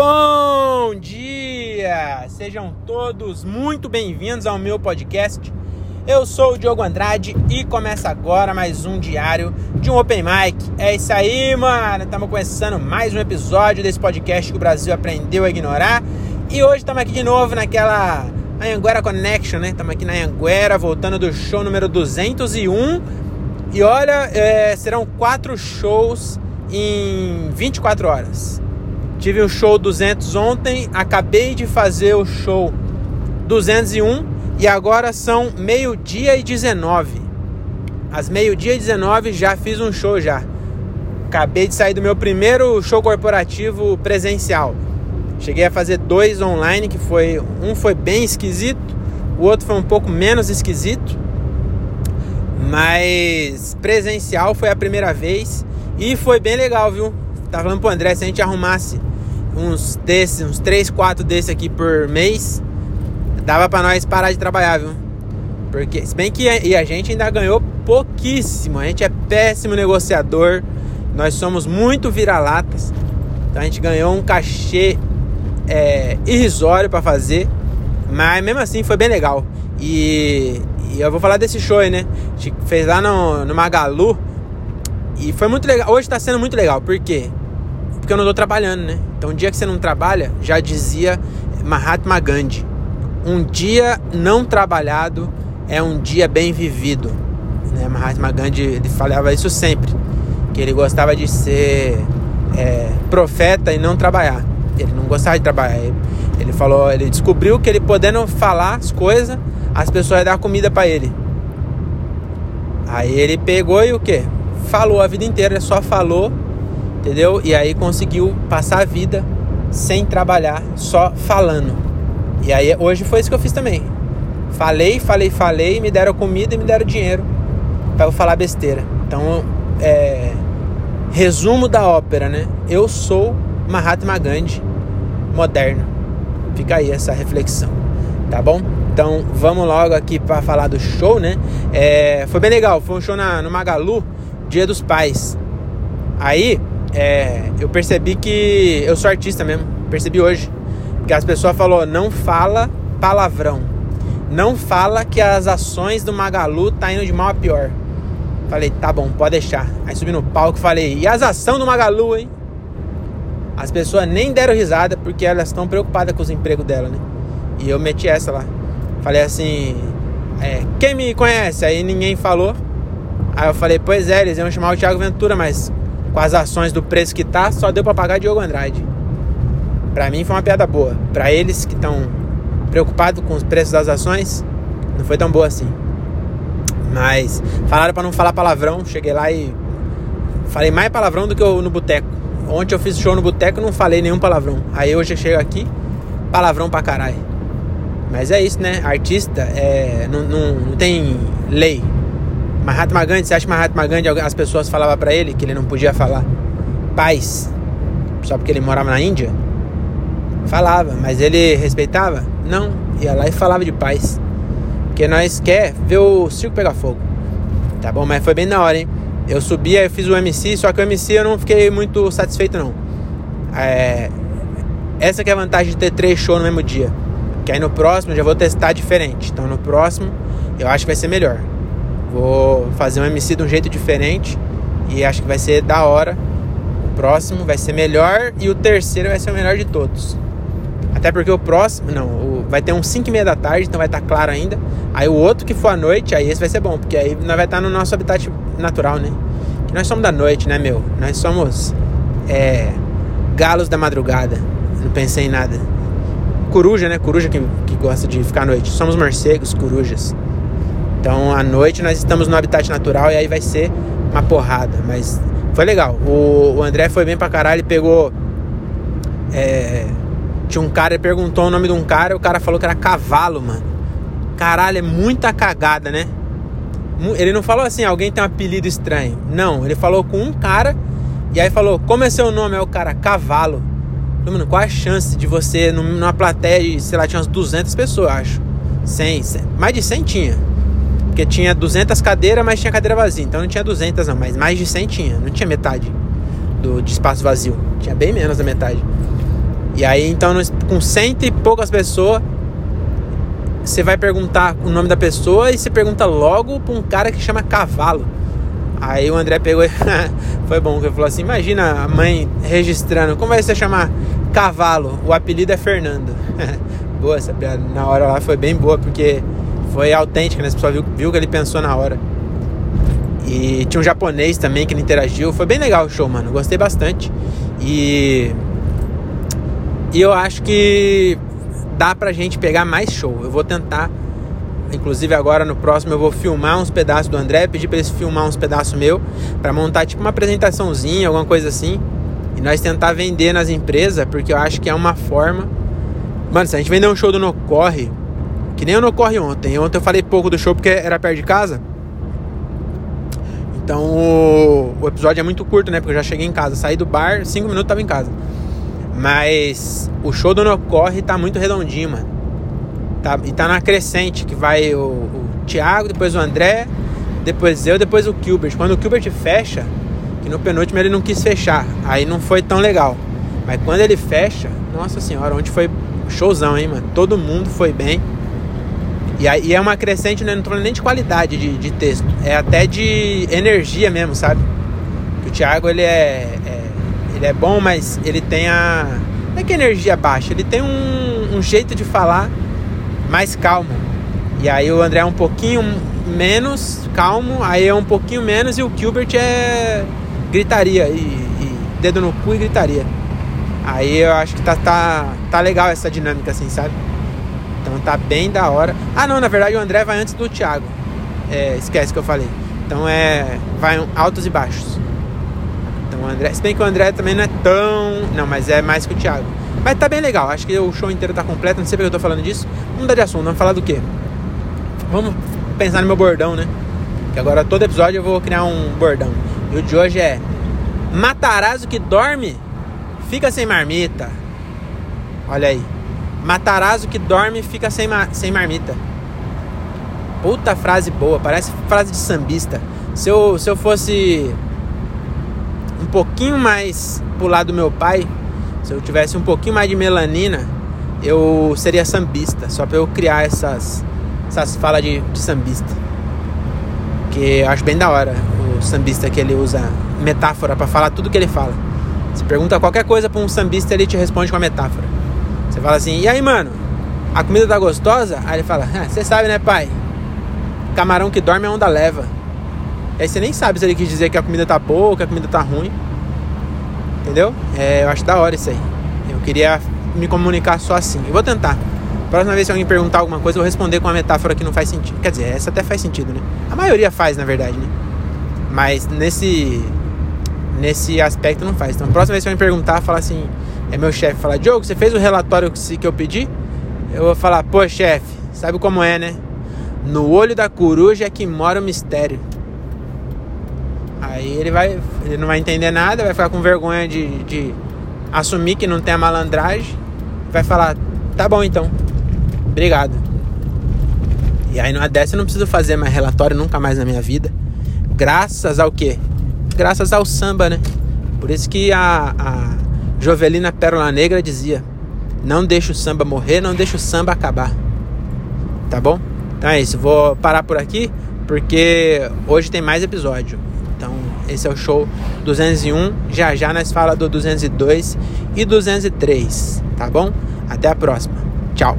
Bom dia! Sejam todos muito bem-vindos ao meu podcast. Eu sou o Diogo Andrade e começa agora mais um diário de um Open Mic. É isso aí, mano! Estamos começando mais um episódio desse podcast que o Brasil aprendeu a ignorar. E hoje estamos aqui de novo naquela Anhanguera Connection, né? Estamos aqui na Anhanguera, voltando do show número 201. E olha, é, serão quatro shows em 24 horas. Tive o show 200 ontem, acabei de fazer o show 201 e agora são meio-dia e 19. Às meio-dia e 19 já fiz um show já. Acabei de sair do meu primeiro show corporativo presencial. Cheguei a fazer dois online, que foi um foi bem esquisito, o outro foi um pouco menos esquisito. Mas presencial foi a primeira vez e foi bem legal, viu? Tava falando pro André, se a gente arrumasse uns desses, uns 3, 4 desses aqui por mês, dava para nós parar de trabalhar, viu? Porque, se bem que e a gente ainda ganhou pouquíssimo, a gente é péssimo negociador, nós somos muito vira-latas, então a gente ganhou um cachê é, irrisório para fazer, mas mesmo assim foi bem legal. E, e, eu vou falar desse show aí, né? A gente fez lá no, no Magalu e foi muito legal. Hoje tá sendo muito legal, por quê? Porque eu não tô trabalhando, né? Então, um dia que você não trabalha, já dizia Mahatma Gandhi: um dia não trabalhado é um dia bem vivido. Né? Mahatma Gandhi ele falava isso sempre, que ele gostava de ser é, profeta e não trabalhar. Ele não gostava de trabalhar. Ele falou, ele descobriu que ele podendo falar as coisas, as pessoas dar comida para ele. Aí ele pegou e o que? Falou a vida inteira, só falou entendeu? E aí conseguiu passar a vida sem trabalhar, só falando. E aí hoje foi isso que eu fiz também. Falei, falei, falei, me deram comida e me deram dinheiro para eu falar besteira. Então, é, resumo da ópera, né? Eu sou Mahatma Gandhi moderno. Fica aí essa reflexão, tá bom? Então vamos logo aqui para falar do show, né? É, foi bem legal, foi um show na, no Magalu, Dia dos Pais. Aí é, eu percebi que eu sou artista mesmo. Percebi hoje. Porque as pessoas falaram, não fala palavrão. Não fala que as ações do Magalu tá indo de mal a pior. Falei, tá bom, pode deixar. Aí subi no palco falei, e as ações do Magalu, hein? As pessoas nem deram risada porque elas estão preocupadas com os empregos dela, né? E eu meti essa lá. Falei assim, é, quem me conhece? Aí ninguém falou. Aí eu falei, pois é, eles iam chamar o Thiago Ventura, mas com as ações do preço que tá, só deu para pagar Diogo Andrade. Para mim foi uma piada boa. Para eles que estão preocupados com os preços das ações, não foi tão boa assim. Mas falaram para não falar palavrão. Cheguei lá e falei mais palavrão do que eu no boteco. Ontem eu fiz show no boteco e não falei nenhum palavrão. Aí hoje eu chego aqui, palavrão pra caralho. Mas é isso, né? Artista é, não, não, não tem lei. Mahatma Gandhi, você acha que Mahatma Gandhi, as pessoas falavam para ele que ele não podia falar paz só porque ele morava na Índia? Falava, mas ele respeitava? Não, ia lá e falava de paz. Porque nós quer ver o circo pegar fogo. Tá bom, mas foi bem na hora, hein? Eu subi, aí eu fiz o MC, só que o MC eu não fiquei muito satisfeito não. É... Essa que é a vantagem de ter três shows no mesmo dia. Que aí no próximo eu já vou testar diferente. Então no próximo eu acho que vai ser melhor. Vou fazer um MC de um jeito diferente e acho que vai ser da hora. O próximo vai ser melhor e o terceiro vai ser o melhor de todos. Até porque o próximo, não, o, vai ter uns 5 e meia da tarde, então vai estar tá claro ainda. Aí o outro que for à noite, aí esse vai ser bom, porque aí nós vai estar tá no nosso habitat natural, né? Que nós somos da noite, né, meu? Nós somos é, galos da madrugada. Não pensei em nada. Coruja, né? Coruja que, que gosta de ficar à noite. Somos morcegos, corujas. Então à noite nós estamos no habitat natural e aí vai ser uma porrada. Mas foi legal. O, o André foi bem pra caralho, ele pegou. É, tinha um cara, ele perguntou o nome de um cara, o cara falou que era cavalo, mano. Caralho, é muita cagada, né? Ele não falou assim, alguém tem um apelido estranho. Não, ele falou com um cara e aí falou, como é seu nome? É o cara, cavalo. Mano, qual a chance de você, numa plateia de, sei lá, tinha umas 200 pessoas, acho. 100, 100 mais de 100 tinha. Porque tinha 200 cadeiras, mas tinha cadeira vazia. Então não tinha 200 não, mas mais de 100 tinha. Não tinha metade do, de espaço vazio. Tinha bem menos da metade. E aí, então, com cento e poucas pessoas, você vai perguntar o nome da pessoa e você pergunta logo pra um cara que chama Cavalo. Aí o André pegou e foi bom, que ele falou assim: Imagina a mãe registrando, como vai você chamar Cavalo? O apelido é Fernando. boa essa piada, na hora lá foi bem boa, porque foi autêntica, né? As pessoas viu, viu que ele pensou na hora. E tinha um japonês também que ele interagiu. Foi bem legal o show, mano. Gostei bastante. E. E eu acho que dá pra gente pegar mais show. Eu vou tentar. Inclusive agora no próximo eu vou filmar uns pedaços do André, pedir para ele filmar uns pedaços meu para montar tipo uma apresentaçãozinha, alguma coisa assim. E nós tentar vender nas empresas, porque eu acho que é uma forma. Mano, se a gente vender um show do No Corre, que nem No Corre ontem. Ontem eu falei pouco do show porque era perto de casa. Então o, episódio é muito curto, né? Porque eu já cheguei em casa, saí do bar, 5 minutos tava em casa. Mas o show do No Corre tá muito redondinho, mano. Tá, e tá na crescente, que vai o, o Thiago, depois o André, depois eu, depois o Gilbert. Quando o Gilbert fecha, que no penúltimo ele não quis fechar, aí não foi tão legal. Mas quando ele fecha, nossa senhora, onde foi showzão, hein, mano? Todo mundo foi bem. E, é uma crescente, né? não tô falando nem de qualidade de, de texto, é até de energia mesmo, sabe? O Thiago, ele é, é ele é bom, mas ele tem a. Não é que energia baixa, ele tem um, um jeito de falar mais calmo. E aí o André é um pouquinho menos calmo, aí é um pouquinho menos e o Gilbert é gritaria e, e, dedo no cu e gritaria. Aí eu acho que tá, tá, tá legal essa dinâmica assim, sabe? Então tá bem da hora. Ah não, na verdade o André vai antes do Thiago. É, esquece que eu falei. Então é. Vai altos e baixos. Então o André. Se bem que o André também não é tão. Não, mas é mais que o Thiago. Mas tá bem legal. Acho que o show inteiro tá completo. Não sei porque eu tô falando disso. Vamos mudar de assunto. Vamos falar do quê? Vamos pensar no meu bordão, né? Que agora todo episódio eu vou criar um bordão. E o de hoje é. Matarazzo que dorme fica sem marmita. Olha aí. Matarazzo que dorme fica sem, ma sem marmita. Puta frase boa, parece frase de sambista. Se eu, se eu fosse um pouquinho mais pro lado do meu pai, se eu tivesse um pouquinho mais de melanina, eu seria sambista, só para eu criar essas, essas falas de, de sambista. Que eu acho bem da hora o sambista que ele usa metáfora para falar tudo que ele fala. Você pergunta qualquer coisa para um sambista, ele te responde com a metáfora. Você fala assim: "E aí, mano? A comida tá gostosa?" Aí ele fala: ah, "Você sabe, né, pai? Camarão que dorme é onda leva." Aí você nem sabe se ele quis dizer que a comida tá boa que a comida tá ruim. Entendeu? É, eu acho da hora isso aí. Eu queria me comunicar só assim. Eu vou tentar. Próxima vez que alguém perguntar alguma coisa, eu vou responder com uma metáfora que não faz sentido. Quer dizer, essa até faz sentido, né? A maioria faz, na verdade, né? Mas nesse nesse aspecto não faz. Então, a próxima vez que alguém perguntar, falar assim, é meu chefe, falar, Diogo, você fez o relatório que eu pedi? Eu vou falar, pô, chefe, sabe como é, né? No olho da coruja é que mora o mistério. Aí ele vai, ele não vai entender nada, vai ficar com vergonha de, de assumir que não tem a malandragem, vai falar, tá bom então, obrigado. E aí numa dessa eu não preciso fazer mais relatório nunca mais na minha vida. Graças ao quê? Graças ao samba, né? Por isso que a, a Jovelina Pérola Negra dizia: Não deixa o samba morrer, não deixa o samba acabar. Tá bom? Então é isso, vou parar por aqui porque hoje tem mais episódio. Então, esse é o show 201. Já já nós fala do 202 e 203, tá bom? Até a próxima. Tchau.